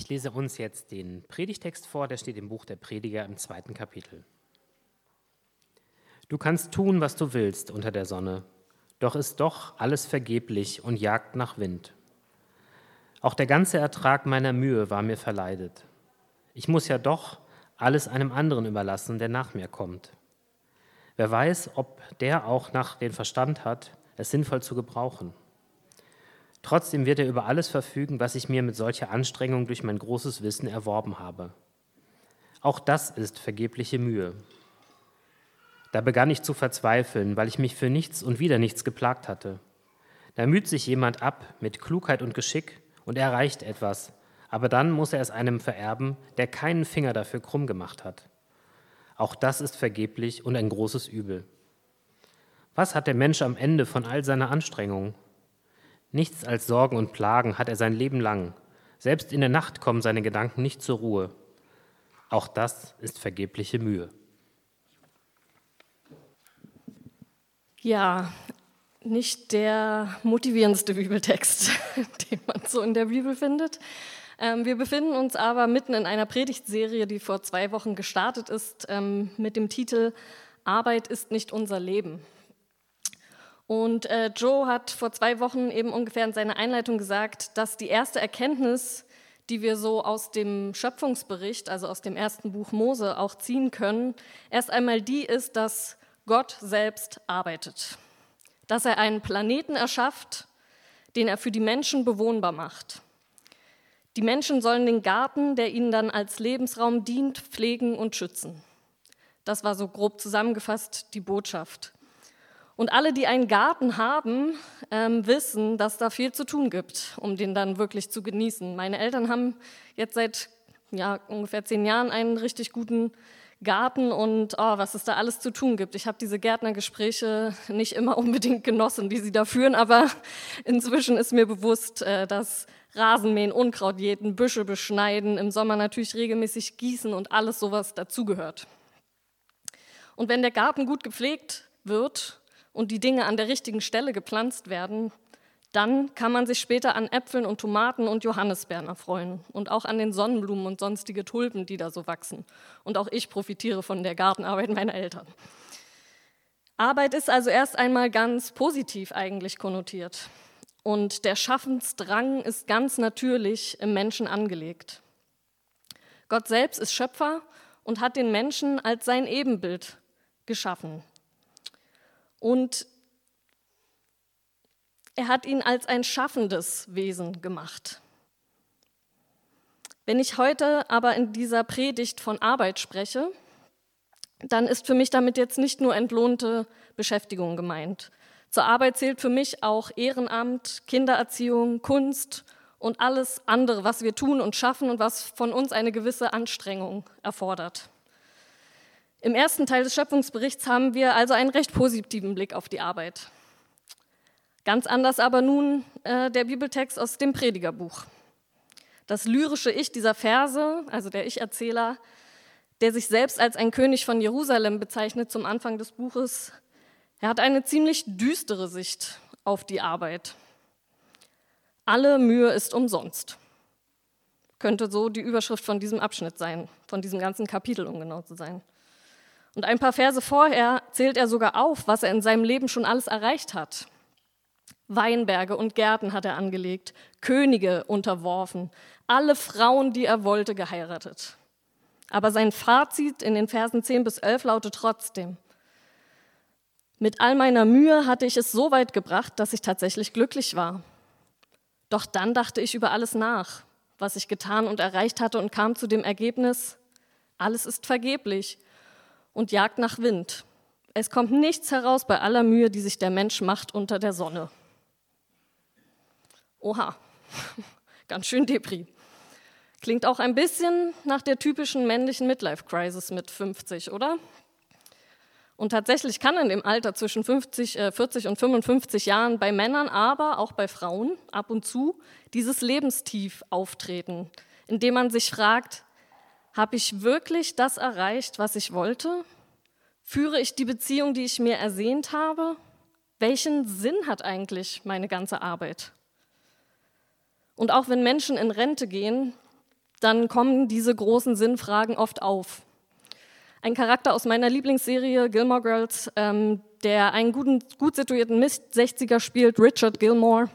Ich lese uns jetzt den Predigtext vor, der steht im Buch der Prediger im zweiten Kapitel. Du kannst tun, was du willst unter der Sonne, doch ist doch alles vergeblich und jagt nach Wind. Auch der ganze Ertrag meiner Mühe war mir verleidet. Ich muss ja doch alles einem anderen überlassen, der nach mir kommt. Wer weiß, ob der auch nach den Verstand hat, es sinnvoll zu gebrauchen. Trotzdem wird er über alles verfügen, was ich mir mit solcher Anstrengung durch mein großes Wissen erworben habe. Auch das ist vergebliche Mühe. Da begann ich zu verzweifeln, weil ich mich für nichts und wieder nichts geplagt hatte. Da müht sich jemand ab mit Klugheit und Geschick und erreicht etwas, aber dann muss er es einem vererben, der keinen Finger dafür krumm gemacht hat. Auch das ist vergeblich und ein großes Übel. Was hat der Mensch am Ende von all seiner Anstrengung? Nichts als Sorgen und Plagen hat er sein Leben lang. Selbst in der Nacht kommen seine Gedanken nicht zur Ruhe. Auch das ist vergebliche Mühe. Ja, nicht der motivierendste Bibeltext, den man so in der Bibel findet. Ähm, wir befinden uns aber mitten in einer Predigtserie, die vor zwei Wochen gestartet ist, ähm, mit dem Titel Arbeit ist nicht unser Leben. Und äh, Joe hat vor zwei Wochen eben ungefähr in seiner Einleitung gesagt, dass die erste Erkenntnis, die wir so aus dem Schöpfungsbericht, also aus dem ersten Buch Mose auch ziehen können, erst einmal die ist, dass Gott selbst arbeitet. Dass er einen Planeten erschafft, den er für die Menschen bewohnbar macht. Die Menschen sollen den Garten, der ihnen dann als Lebensraum dient, pflegen und schützen. Das war so grob zusammengefasst die Botschaft. Und alle, die einen Garten haben, ähm, wissen, dass da viel zu tun gibt, um den dann wirklich zu genießen. Meine Eltern haben jetzt seit ja, ungefähr zehn Jahren einen richtig guten Garten und oh, was es da alles zu tun gibt. Ich habe diese Gärtnergespräche nicht immer unbedingt genossen, die sie da führen, aber inzwischen ist mir bewusst, äh, dass Rasenmähen, Unkraut jäten, Büsche beschneiden, im Sommer natürlich regelmäßig gießen und alles sowas dazugehört. Und wenn der Garten gut gepflegt wird und die Dinge an der richtigen Stelle gepflanzt werden, dann kann man sich später an Äpfeln und Tomaten und Johannisbeeren erfreuen und auch an den Sonnenblumen und sonstige Tulpen, die da so wachsen. Und auch ich profitiere von der Gartenarbeit meiner Eltern. Arbeit ist also erst einmal ganz positiv eigentlich konnotiert. Und der Schaffensdrang ist ganz natürlich im Menschen angelegt. Gott selbst ist Schöpfer und hat den Menschen als sein Ebenbild geschaffen. Und er hat ihn als ein schaffendes Wesen gemacht. Wenn ich heute aber in dieser Predigt von Arbeit spreche, dann ist für mich damit jetzt nicht nur entlohnte Beschäftigung gemeint. Zur Arbeit zählt für mich auch Ehrenamt, Kindererziehung, Kunst und alles andere, was wir tun und schaffen und was von uns eine gewisse Anstrengung erfordert. Im ersten Teil des Schöpfungsberichts haben wir also einen recht positiven Blick auf die Arbeit. Ganz anders aber nun äh, der Bibeltext aus dem Predigerbuch. Das lyrische Ich dieser Verse, also der Ich-Erzähler, der sich selbst als ein König von Jerusalem bezeichnet zum Anfang des Buches, er hat eine ziemlich düstere Sicht auf die Arbeit. Alle Mühe ist umsonst. Könnte so die Überschrift von diesem Abschnitt sein, von diesem ganzen Kapitel, um genau zu sein. Und ein paar Verse vorher zählt er sogar auf, was er in seinem Leben schon alles erreicht hat. Weinberge und Gärten hat er angelegt, Könige unterworfen, alle Frauen, die er wollte, geheiratet. Aber sein Fazit in den Versen 10 bis 11 lautet trotzdem, mit all meiner Mühe hatte ich es so weit gebracht, dass ich tatsächlich glücklich war. Doch dann dachte ich über alles nach, was ich getan und erreicht hatte und kam zu dem Ergebnis, alles ist vergeblich und jagt nach Wind. Es kommt nichts heraus bei aller Mühe, die sich der Mensch macht unter der Sonne. Oha, ganz schön Depri. Klingt auch ein bisschen nach der typischen männlichen Midlife-Crisis mit 50, oder? Und tatsächlich kann in dem Alter zwischen 50, äh, 40 und 55 Jahren bei Männern, aber auch bei Frauen ab und zu dieses Lebenstief auftreten, indem man sich fragt, habe ich wirklich das erreicht, was ich wollte? Führe ich die Beziehung, die ich mir ersehnt habe? Welchen Sinn hat eigentlich meine ganze Arbeit? Und auch wenn Menschen in Rente gehen, dann kommen diese großen Sinnfragen oft auf. Ein Charakter aus meiner Lieblingsserie Gilmore Girls, ähm, der einen guten, gut situierten Mist-60er spielt, Richard Gilmore,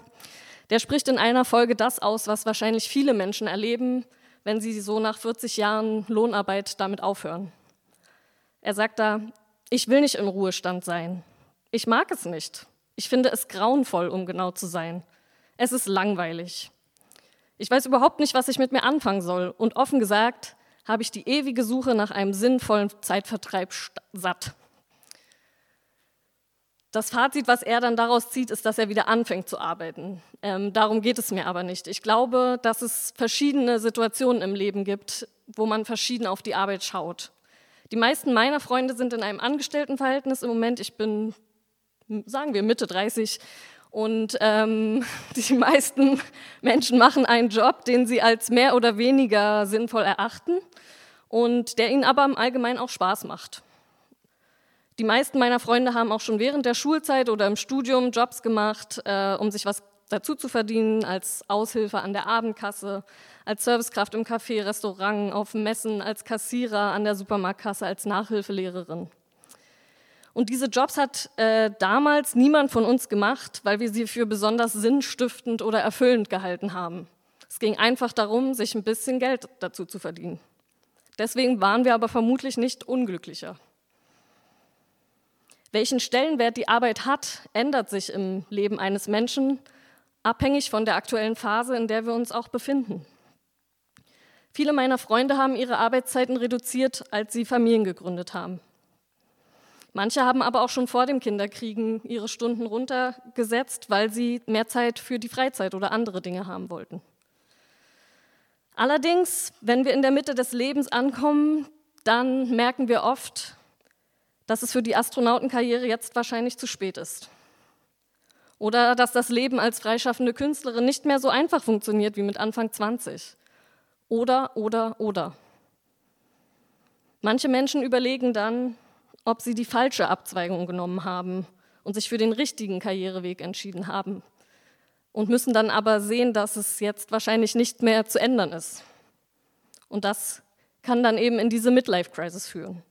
der spricht in einer Folge das aus, was wahrscheinlich viele Menschen erleben, wenn sie so nach 40 Jahren Lohnarbeit damit aufhören. Er sagt da, ich will nicht im Ruhestand sein. Ich mag es nicht. Ich finde es grauenvoll, um genau zu sein. Es ist langweilig. Ich weiß überhaupt nicht, was ich mit mir anfangen soll. Und offen gesagt, habe ich die ewige Suche nach einem sinnvollen Zeitvertreib satt. Das Fazit, was er dann daraus zieht, ist, dass er wieder anfängt zu arbeiten. Ähm, darum geht es mir aber nicht. Ich glaube, dass es verschiedene Situationen im Leben gibt, wo man verschieden auf die Arbeit schaut. Die meisten meiner Freunde sind in einem Angestelltenverhältnis im Moment. Ich bin, sagen wir, Mitte 30 und ähm, die meisten Menschen machen einen Job, den sie als mehr oder weniger sinnvoll erachten und der ihnen aber im Allgemeinen auch Spaß macht. Die meisten meiner Freunde haben auch schon während der Schulzeit oder im Studium Jobs gemacht, äh, um sich was dazu zu verdienen, als Aushilfe an der Abendkasse, als Servicekraft im Café, Restaurant, auf Messen, als Kassierer an der Supermarktkasse, als Nachhilfelehrerin. Und diese Jobs hat äh, damals niemand von uns gemacht, weil wir sie für besonders sinnstiftend oder erfüllend gehalten haben. Es ging einfach darum, sich ein bisschen Geld dazu zu verdienen. Deswegen waren wir aber vermutlich nicht unglücklicher. Welchen Stellenwert die Arbeit hat, ändert sich im Leben eines Menschen, abhängig von der aktuellen Phase, in der wir uns auch befinden. Viele meiner Freunde haben ihre Arbeitszeiten reduziert, als sie Familien gegründet haben. Manche haben aber auch schon vor dem Kinderkriegen ihre Stunden runtergesetzt, weil sie mehr Zeit für die Freizeit oder andere Dinge haben wollten. Allerdings, wenn wir in der Mitte des Lebens ankommen, dann merken wir oft, dass es für die Astronautenkarriere jetzt wahrscheinlich zu spät ist. Oder dass das Leben als freischaffende Künstlerin nicht mehr so einfach funktioniert wie mit Anfang 20. Oder, oder, oder. Manche Menschen überlegen dann, ob sie die falsche Abzweigung genommen haben und sich für den richtigen Karriereweg entschieden haben und müssen dann aber sehen, dass es jetzt wahrscheinlich nicht mehr zu ändern ist. Und das kann dann eben in diese Midlife-Crisis führen.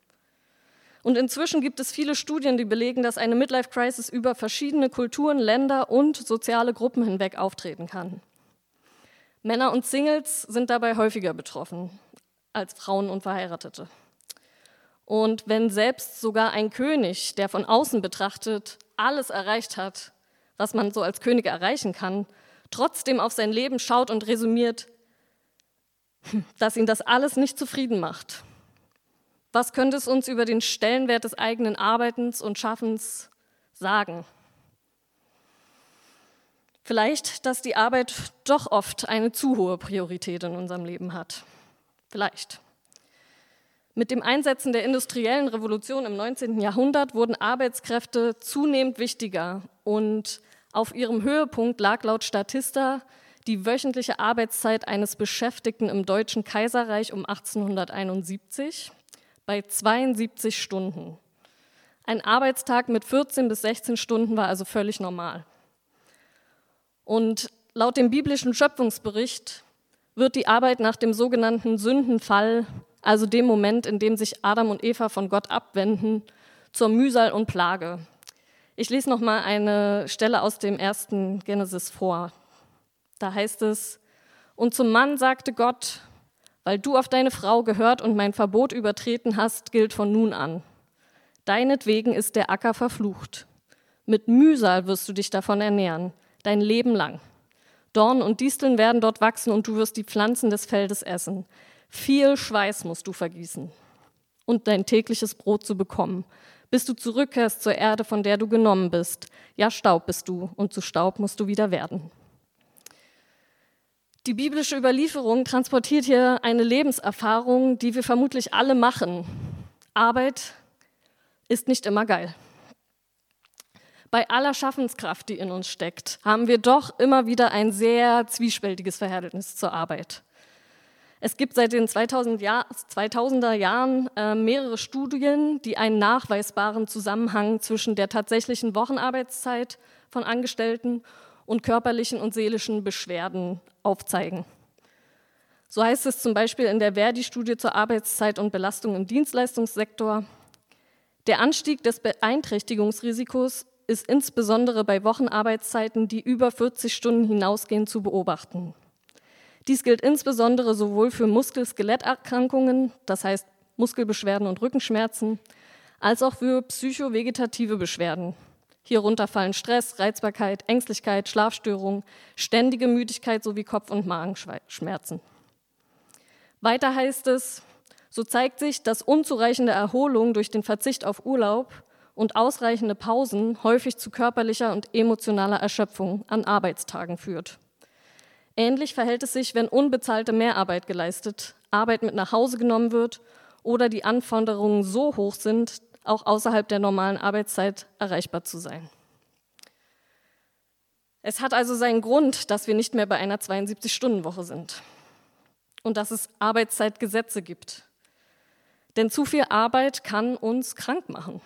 Und inzwischen gibt es viele Studien, die belegen, dass eine Midlife-Crisis über verschiedene Kulturen, Länder und soziale Gruppen hinweg auftreten kann. Männer und Singles sind dabei häufiger betroffen als Frauen und Verheiratete. Und wenn selbst sogar ein König, der von außen betrachtet alles erreicht hat, was man so als König erreichen kann, trotzdem auf sein Leben schaut und resümiert, dass ihn das alles nicht zufrieden macht, was könnte es uns über den Stellenwert des eigenen Arbeitens und Schaffens sagen? Vielleicht, dass die Arbeit doch oft eine zu hohe Priorität in unserem Leben hat. Vielleicht. Mit dem Einsetzen der industriellen Revolution im 19. Jahrhundert wurden Arbeitskräfte zunehmend wichtiger und auf ihrem Höhepunkt lag laut Statista die wöchentliche Arbeitszeit eines Beschäftigten im Deutschen Kaiserreich um 1871 bei 72 Stunden. Ein Arbeitstag mit 14 bis 16 Stunden war also völlig normal. Und laut dem biblischen Schöpfungsbericht wird die Arbeit nach dem sogenannten Sündenfall, also dem Moment, in dem sich Adam und Eva von Gott abwenden, zur Mühsal und Plage. Ich lese noch mal eine Stelle aus dem ersten Genesis vor. Da heißt es: Und zum Mann sagte Gott: weil du auf deine Frau gehört und mein Verbot übertreten hast, gilt von nun an. Deinetwegen ist der Acker verflucht. Mit Mühsal wirst du dich davon ernähren, dein Leben lang. Dornen und Disteln werden dort wachsen und du wirst die Pflanzen des Feldes essen. Viel Schweiß musst du vergießen und dein tägliches Brot zu bekommen, bis du zurückkehrst zur Erde, von der du genommen bist. Ja, Staub bist du und zu Staub musst du wieder werden. Die biblische Überlieferung transportiert hier eine Lebenserfahrung, die wir vermutlich alle machen. Arbeit ist nicht immer geil. Bei aller Schaffenskraft, die in uns steckt, haben wir doch immer wieder ein sehr zwiespältiges Verhältnis zur Arbeit. Es gibt seit den 2000 Jahr, 2000er Jahren äh, mehrere Studien, die einen nachweisbaren Zusammenhang zwischen der tatsächlichen Wochenarbeitszeit von Angestellten und körperlichen und seelischen Beschwerden aufzeigen. So heißt es zum Beispiel in der Verdi-Studie zur Arbeitszeit und Belastung im Dienstleistungssektor. Der Anstieg des Beeinträchtigungsrisikos ist insbesondere bei Wochenarbeitszeiten, die über 40 Stunden hinausgehen, zu beobachten. Dies gilt insbesondere sowohl für Muskel-Skeletterkrankungen, das heißt Muskelbeschwerden und Rückenschmerzen, als auch für psychovegetative Beschwerden. Hierunter fallen Stress, Reizbarkeit, Ängstlichkeit, Schlafstörungen, ständige Müdigkeit sowie Kopf- und Magenschmerzen. Weiter heißt es, so zeigt sich, dass unzureichende Erholung durch den Verzicht auf Urlaub und ausreichende Pausen häufig zu körperlicher und emotionaler Erschöpfung an Arbeitstagen führt. Ähnlich verhält es sich, wenn unbezahlte Mehrarbeit geleistet, Arbeit mit nach Hause genommen wird oder die Anforderungen so hoch sind, auch außerhalb der normalen Arbeitszeit erreichbar zu sein. Es hat also seinen Grund, dass wir nicht mehr bei einer 72-Stunden-Woche sind und dass es Arbeitszeitgesetze gibt. Denn zu viel Arbeit kann uns krank machen.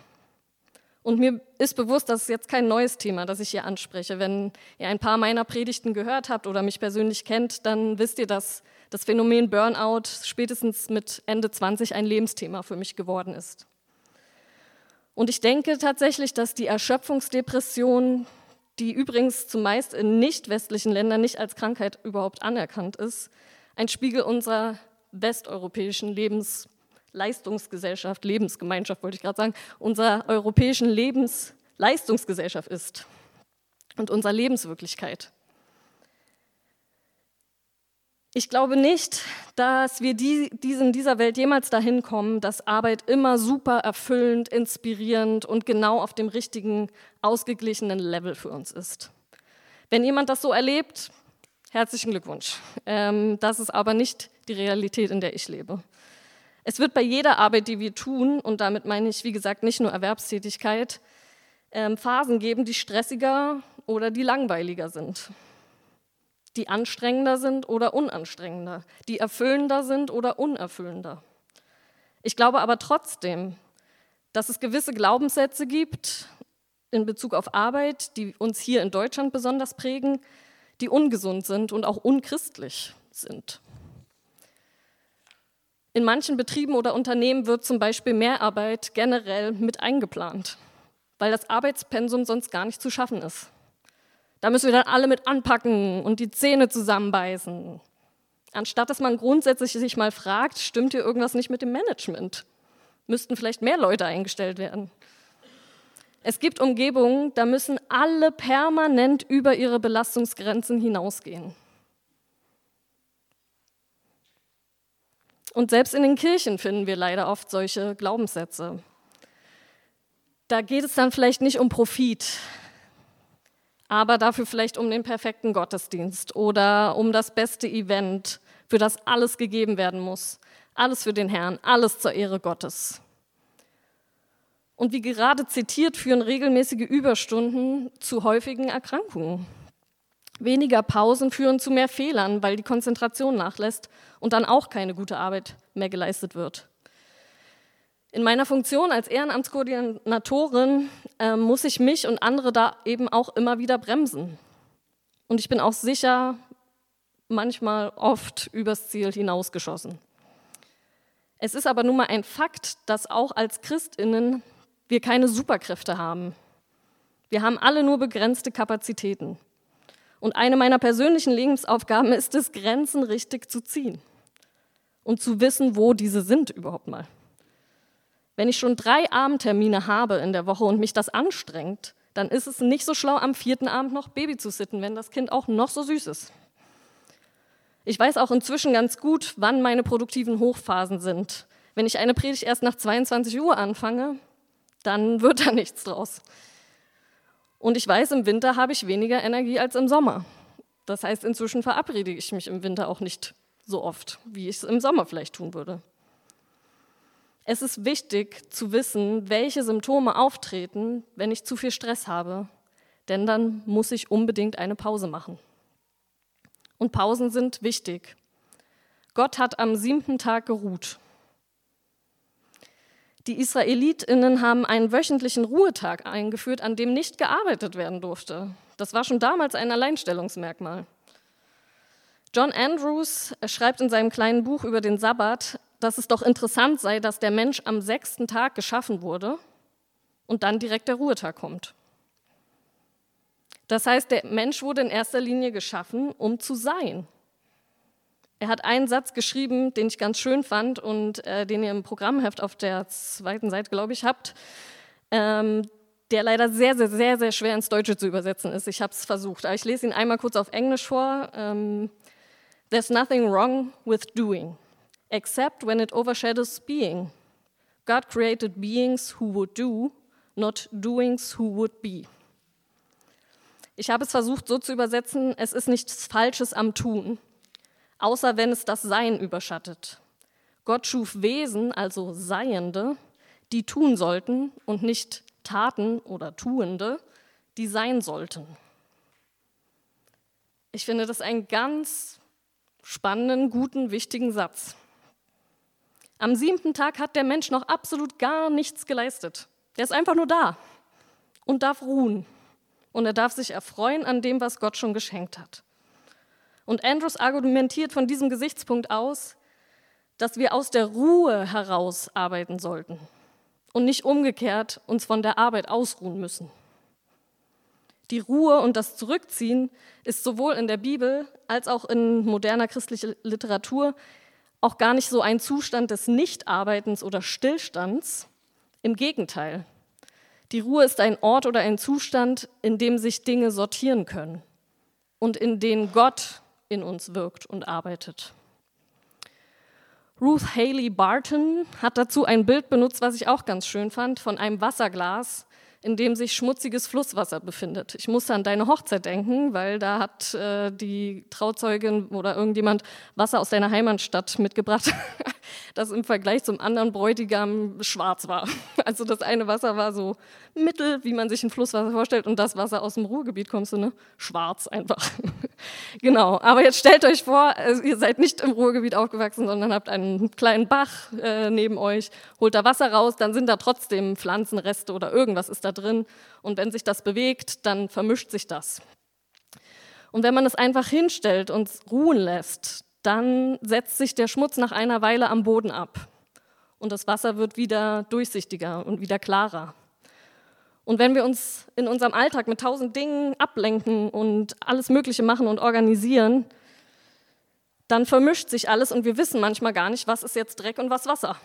Und mir ist bewusst, das ist jetzt kein neues Thema, das ich hier anspreche. Wenn ihr ein paar meiner Predigten gehört habt oder mich persönlich kennt, dann wisst ihr, dass das Phänomen Burnout spätestens mit Ende 20 ein Lebensthema für mich geworden ist. Und ich denke tatsächlich, dass die Erschöpfungsdepression, die übrigens zumeist in nicht westlichen Ländern nicht als Krankheit überhaupt anerkannt ist, ein Spiegel unserer westeuropäischen Lebens Leistungsgesellschaft, Lebensgemeinschaft wollte ich gerade sagen, unserer europäischen Lebensleistungsgesellschaft ist und unserer Lebenswirklichkeit. Ich glaube nicht, dass wir die, in dieser Welt jemals dahin kommen, dass Arbeit immer super erfüllend, inspirierend und genau auf dem richtigen, ausgeglichenen Level für uns ist. Wenn jemand das so erlebt, herzlichen Glückwunsch. Ähm, das ist aber nicht die Realität, in der ich lebe. Es wird bei jeder Arbeit, die wir tun, und damit meine ich, wie gesagt, nicht nur Erwerbstätigkeit, ähm, Phasen geben, die stressiger oder die langweiliger sind, die anstrengender sind oder unanstrengender, die erfüllender sind oder unerfüllender. Ich glaube aber trotzdem, dass es gewisse Glaubenssätze gibt in Bezug auf Arbeit, die uns hier in Deutschland besonders prägen, die ungesund sind und auch unchristlich sind. In manchen Betrieben oder Unternehmen wird zum Beispiel Mehrarbeit generell mit eingeplant, weil das Arbeitspensum sonst gar nicht zu schaffen ist. Da müssen wir dann alle mit anpacken und die Zähne zusammenbeißen. Anstatt dass man grundsätzlich sich mal fragt, stimmt hier irgendwas nicht mit dem Management? Müssten vielleicht mehr Leute eingestellt werden? Es gibt Umgebungen, da müssen alle permanent über ihre Belastungsgrenzen hinausgehen. Und selbst in den Kirchen finden wir leider oft solche Glaubenssätze. Da geht es dann vielleicht nicht um Profit, aber dafür vielleicht um den perfekten Gottesdienst oder um das beste Event, für das alles gegeben werden muss. Alles für den Herrn, alles zur Ehre Gottes. Und wie gerade zitiert, führen regelmäßige Überstunden zu häufigen Erkrankungen. Weniger Pausen führen zu mehr Fehlern, weil die Konzentration nachlässt und dann auch keine gute Arbeit mehr geleistet wird. In meiner Funktion als Ehrenamtskoordinatorin äh, muss ich mich und andere da eben auch immer wieder bremsen. Und ich bin auch sicher manchmal oft übers Ziel hinausgeschossen. Es ist aber nun mal ein Fakt, dass auch als Christinnen wir keine Superkräfte haben. Wir haben alle nur begrenzte Kapazitäten. Und eine meiner persönlichen Lebensaufgaben ist es, Grenzen richtig zu ziehen und zu wissen, wo diese sind überhaupt mal. Wenn ich schon drei Abendtermine habe in der Woche und mich das anstrengt, dann ist es nicht so schlau, am vierten Abend noch Baby zu sitten, wenn das Kind auch noch so süß ist. Ich weiß auch inzwischen ganz gut, wann meine produktiven Hochphasen sind. Wenn ich eine Predigt erst nach 22 Uhr anfange, dann wird da nichts draus. Und ich weiß, im Winter habe ich weniger Energie als im Sommer. Das heißt, inzwischen verabrede ich mich im Winter auch nicht so oft, wie ich es im Sommer vielleicht tun würde. Es ist wichtig zu wissen, welche Symptome auftreten, wenn ich zu viel Stress habe, denn dann muss ich unbedingt eine Pause machen. Und Pausen sind wichtig. Gott hat am siebten Tag geruht. Die Israelitinnen haben einen wöchentlichen Ruhetag eingeführt, an dem nicht gearbeitet werden durfte. Das war schon damals ein Alleinstellungsmerkmal. John Andrews schreibt in seinem kleinen Buch über den Sabbat, dass es doch interessant sei, dass der Mensch am sechsten Tag geschaffen wurde und dann direkt der Ruhetag kommt. Das heißt, der Mensch wurde in erster Linie geschaffen, um zu sein. Er hat einen Satz geschrieben, den ich ganz schön fand und äh, den ihr im Programmheft auf der zweiten Seite, glaube ich, habt, ähm, der leider sehr, sehr, sehr, sehr schwer ins Deutsche zu übersetzen ist. Ich habe es versucht, aber ich lese ihn einmal kurz auf Englisch vor. Ähm, There's nothing wrong with doing, except when it overshadows being. God created beings who would do, not doings who would be. Ich habe es versucht so zu übersetzen, es ist nichts Falsches am Tun, außer wenn es das Sein überschattet. Gott schuf Wesen, also Seiende, die tun sollten und nicht Taten oder Tuende, die sein sollten. Ich finde das einen ganz spannenden, guten, wichtigen Satz. Am siebten Tag hat der Mensch noch absolut gar nichts geleistet. Der ist einfach nur da und darf ruhen und er darf sich erfreuen an dem, was Gott schon geschenkt hat. Und Andrews argumentiert von diesem Gesichtspunkt aus, dass wir aus der Ruhe heraus arbeiten sollten und nicht umgekehrt uns von der Arbeit ausruhen müssen. Die Ruhe und das Zurückziehen ist sowohl in der Bibel als auch in moderner christlicher Literatur auch gar nicht so ein Zustand des Nichtarbeitens oder Stillstands. Im Gegenteil, die Ruhe ist ein Ort oder ein Zustand, in dem sich Dinge sortieren können und in denen Gott in uns wirkt und arbeitet. Ruth Haley Barton hat dazu ein Bild benutzt, was ich auch ganz schön fand, von einem Wasserglas, in dem sich schmutziges Flusswasser befindet. Ich musste an deine Hochzeit denken, weil da hat äh, die Trauzeugin oder irgendjemand Wasser aus deiner Heimatstadt mitgebracht, das im Vergleich zum anderen Bräutigam schwarz war. Also das eine Wasser war so mittel, wie man sich ein Flusswasser vorstellt, und das Wasser aus dem Ruhrgebiet kommst du, ne? Schwarz einfach. genau. Aber jetzt stellt euch vor, also ihr seid nicht im Ruhrgebiet aufgewachsen, sondern habt einen kleinen Bach äh, neben euch, holt da Wasser raus, dann sind da trotzdem Pflanzenreste oder irgendwas ist da drin. Und wenn sich das bewegt, dann vermischt sich das. Und wenn man es einfach hinstellt und ruhen lässt, dann setzt sich der Schmutz nach einer Weile am Boden ab und das Wasser wird wieder durchsichtiger und wieder klarer. Und wenn wir uns in unserem Alltag mit tausend Dingen ablenken und alles Mögliche machen und organisieren, dann vermischt sich alles und wir wissen manchmal gar nicht, was ist jetzt Dreck und was Wasser.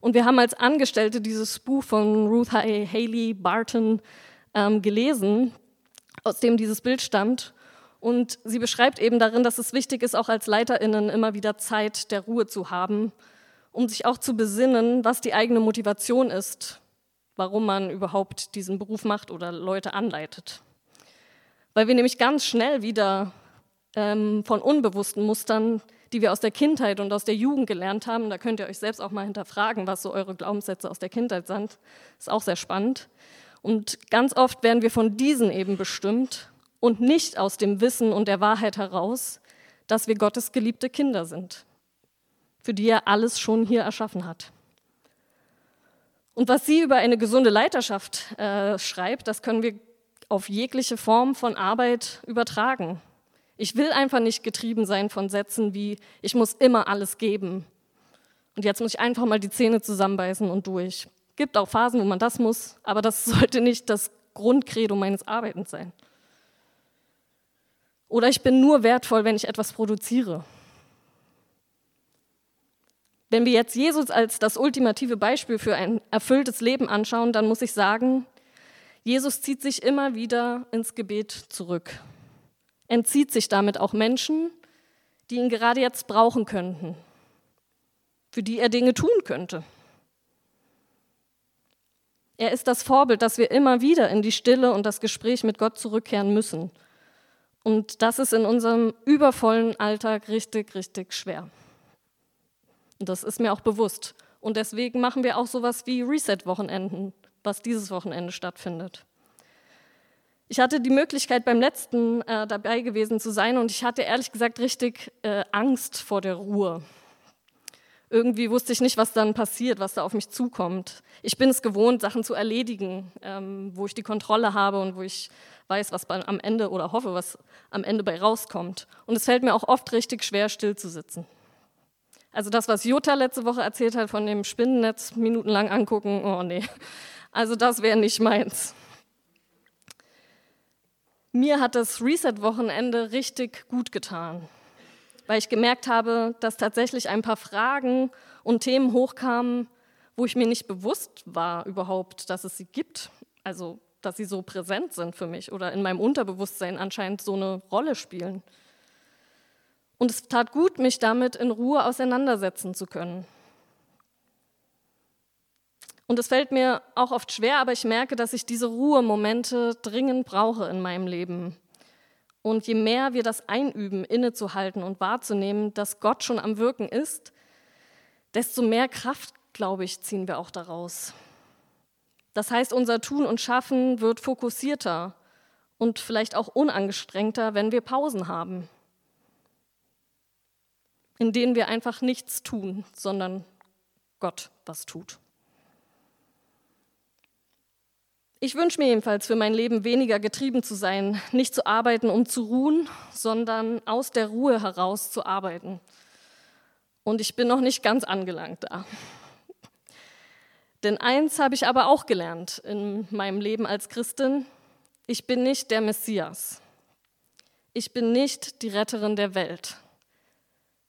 Und wir haben als Angestellte dieses Buch von Ruth Haley Barton ähm, gelesen, aus dem dieses Bild stammt. Und sie beschreibt eben darin, dass es wichtig ist, auch als Leiterinnen immer wieder Zeit der Ruhe zu haben, um sich auch zu besinnen, was die eigene Motivation ist, warum man überhaupt diesen Beruf macht oder Leute anleitet. Weil wir nämlich ganz schnell wieder ähm, von unbewussten Mustern, die wir aus der Kindheit und aus der Jugend gelernt haben, da könnt ihr euch selbst auch mal hinterfragen, was so eure Glaubenssätze aus der Kindheit sind, ist auch sehr spannend. Und ganz oft werden wir von diesen eben bestimmt und nicht aus dem Wissen und der Wahrheit heraus, dass wir Gottes geliebte Kinder sind, für die er alles schon hier erschaffen hat. Und was sie über eine gesunde Leiterschaft äh, schreibt, das können wir auf jegliche Form von Arbeit übertragen. Ich will einfach nicht getrieben sein von Sätzen wie, ich muss immer alles geben. Und jetzt muss ich einfach mal die Zähne zusammenbeißen und durch. Gibt auch Phasen, wo man das muss, aber das sollte nicht das Grundcredo meines Arbeitens sein. Oder ich bin nur wertvoll, wenn ich etwas produziere. Wenn wir jetzt Jesus als das ultimative Beispiel für ein erfülltes Leben anschauen, dann muss ich sagen, Jesus zieht sich immer wieder ins Gebet zurück, entzieht sich damit auch Menschen, die ihn gerade jetzt brauchen könnten, für die er Dinge tun könnte. Er ist das Vorbild, dass wir immer wieder in die Stille und das Gespräch mit Gott zurückkehren müssen und das ist in unserem übervollen Alltag richtig, richtig schwer. Und das ist mir auch bewusst. Und deswegen machen wir auch sowas wie Reset-Wochenenden, was dieses Wochenende stattfindet. Ich hatte die Möglichkeit, beim letzten äh, dabei gewesen zu sein und ich hatte ehrlich gesagt richtig äh, Angst vor der Ruhe. Irgendwie wusste ich nicht, was dann passiert, was da auf mich zukommt. Ich bin es gewohnt, Sachen zu erledigen, ähm, wo ich die Kontrolle habe und wo ich weiß, was am Ende oder hoffe, was am Ende bei rauskommt. Und es fällt mir auch oft richtig schwer, still zu sitzen. Also das, was Jutta letzte Woche erzählt hat von dem Spinnennetz minutenlang angucken, oh nee, also das wäre nicht meins. Mir hat das Reset-Wochenende richtig gut getan, weil ich gemerkt habe, dass tatsächlich ein paar Fragen und Themen hochkamen, wo ich mir nicht bewusst war überhaupt, dass es sie gibt. Also, dass sie so präsent sind für mich oder in meinem Unterbewusstsein anscheinend so eine Rolle spielen. Und es tat gut, mich damit in Ruhe auseinandersetzen zu können. Und es fällt mir auch oft schwer, aber ich merke, dass ich diese Ruhemomente dringend brauche in meinem Leben. Und je mehr wir das einüben, innezuhalten und wahrzunehmen, dass Gott schon am Wirken ist, desto mehr Kraft, glaube ich, ziehen wir auch daraus. Das heißt, unser Tun und Schaffen wird fokussierter und vielleicht auch unangestrengter, wenn wir Pausen haben in denen wir einfach nichts tun, sondern Gott was tut. Ich wünsche mir jedenfalls für mein Leben weniger getrieben zu sein, nicht zu arbeiten, um zu ruhen, sondern aus der Ruhe heraus zu arbeiten. Und ich bin noch nicht ganz angelangt da. Denn eins habe ich aber auch gelernt in meinem Leben als Christin, ich bin nicht der Messias. Ich bin nicht die Retterin der Welt.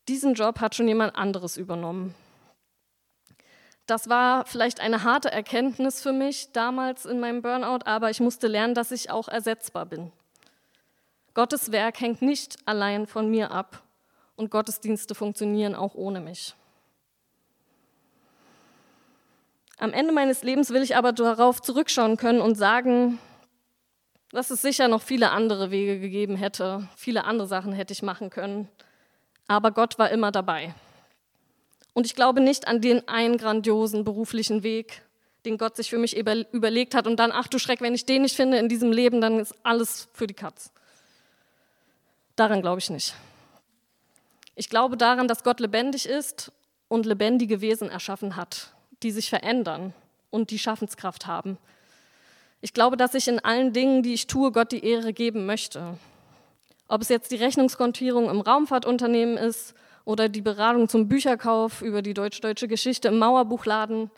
Diesen Job hat schon jemand anderes übernommen. Das war vielleicht eine harte Erkenntnis für mich damals in meinem Burnout, aber ich musste lernen, dass ich auch ersetzbar bin. Gottes Werk hängt nicht allein von mir ab und Gottesdienste funktionieren auch ohne mich. Am Ende meines Lebens will ich aber darauf zurückschauen können und sagen, dass es sicher noch viele andere Wege gegeben hätte, viele andere Sachen hätte ich machen können aber Gott war immer dabei. Und ich glaube nicht an den einen grandiosen beruflichen Weg, den Gott sich für mich überlegt hat und dann, ach du Schreck, wenn ich den nicht finde in diesem Leben, dann ist alles für die Katz. Daran glaube ich nicht. Ich glaube daran, dass Gott lebendig ist und lebendige Wesen erschaffen hat, die sich verändern und die Schaffenskraft haben. Ich glaube, dass ich in allen Dingen, die ich tue, Gott die Ehre geben möchte. Ob es jetzt die Rechnungskontierung im Raumfahrtunternehmen ist oder die Beratung zum Bücherkauf über die deutsch-deutsche Geschichte im Mauerbuchladen.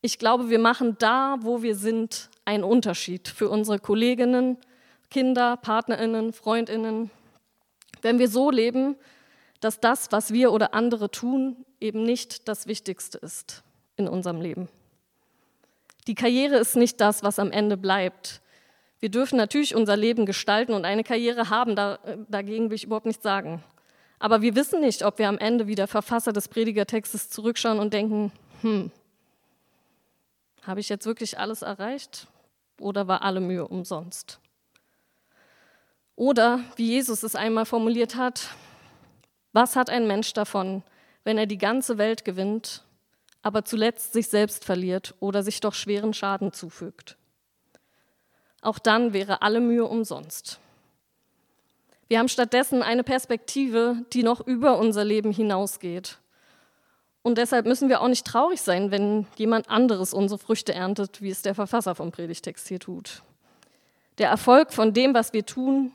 Ich glaube, wir machen da, wo wir sind, einen Unterschied für unsere Kolleginnen, Kinder, Partnerinnen, Freundinnen. Wenn wir so leben, dass das, was wir oder andere tun, eben nicht das Wichtigste ist in unserem Leben. Die Karriere ist nicht das, was am Ende bleibt. Wir dürfen natürlich unser Leben gestalten und eine Karriere haben, da, dagegen will ich überhaupt nichts sagen. Aber wir wissen nicht, ob wir am Ende wie der Verfasser des Predigertextes zurückschauen und denken, hm, habe ich jetzt wirklich alles erreicht oder war alle Mühe umsonst? Oder wie Jesus es einmal formuliert hat, was hat ein Mensch davon, wenn er die ganze Welt gewinnt, aber zuletzt sich selbst verliert oder sich doch schweren Schaden zufügt? Auch dann wäre alle Mühe umsonst. Wir haben stattdessen eine Perspektive, die noch über unser Leben hinausgeht. Und deshalb müssen wir auch nicht traurig sein, wenn jemand anderes unsere Früchte erntet, wie es der Verfasser vom Predigtext hier tut. Der Erfolg von dem, was wir tun,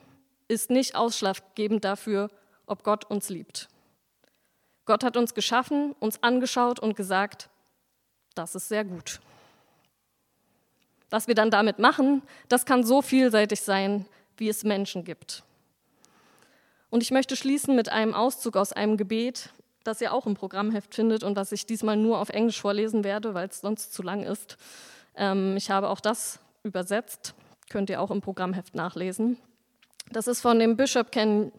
ist nicht ausschlaggebend dafür, ob Gott uns liebt. Gott hat uns geschaffen, uns angeschaut und gesagt, das ist sehr gut. Was wir dann damit machen, das kann so vielseitig sein, wie es Menschen gibt. Und ich möchte schließen mit einem Auszug aus einem Gebet, das ihr auch im Programmheft findet und das ich diesmal nur auf Englisch vorlesen werde, weil es sonst zu lang ist. Ähm, ich habe auch das übersetzt, könnt ihr auch im Programmheft nachlesen. Das ist von dem Bishop Ken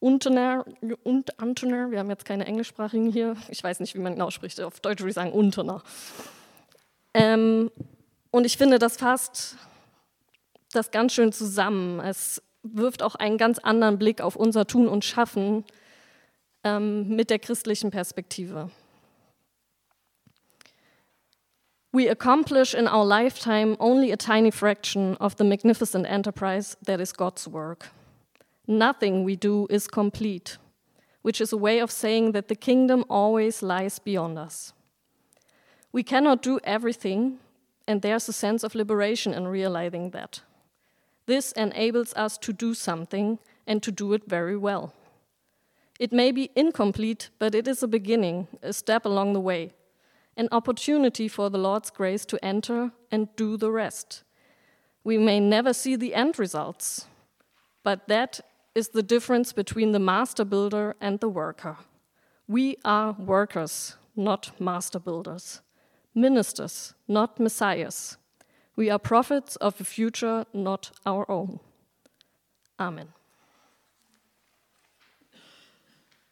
Unterner, und Unterner, wir haben jetzt keine englischsprachigen hier, ich weiß nicht, wie man genau spricht, auf Deutsch würde ich sagen Unterner. Ähm, und ich finde, das fasst das ganz schön zusammen. Es wirft auch einen ganz anderen Blick auf unser Tun und Schaffen ähm, mit der christlichen Perspektive. We accomplish in our lifetime only a tiny fraction of the magnificent enterprise that is God's work. Nothing we do is complete, which is a way of saying that the kingdom always lies beyond us. We cannot do everything, and there's a sense of liberation in realizing that. This enables us to do something and to do it very well. It may be incomplete, but it is a beginning, a step along the way, an opportunity for the Lord's grace to enter and do the rest. We may never see the end results, but that is the difference between the master builder and the worker. We are workers, not master builders, ministers, not messiahs. We are prophets of a future not our own. Amen.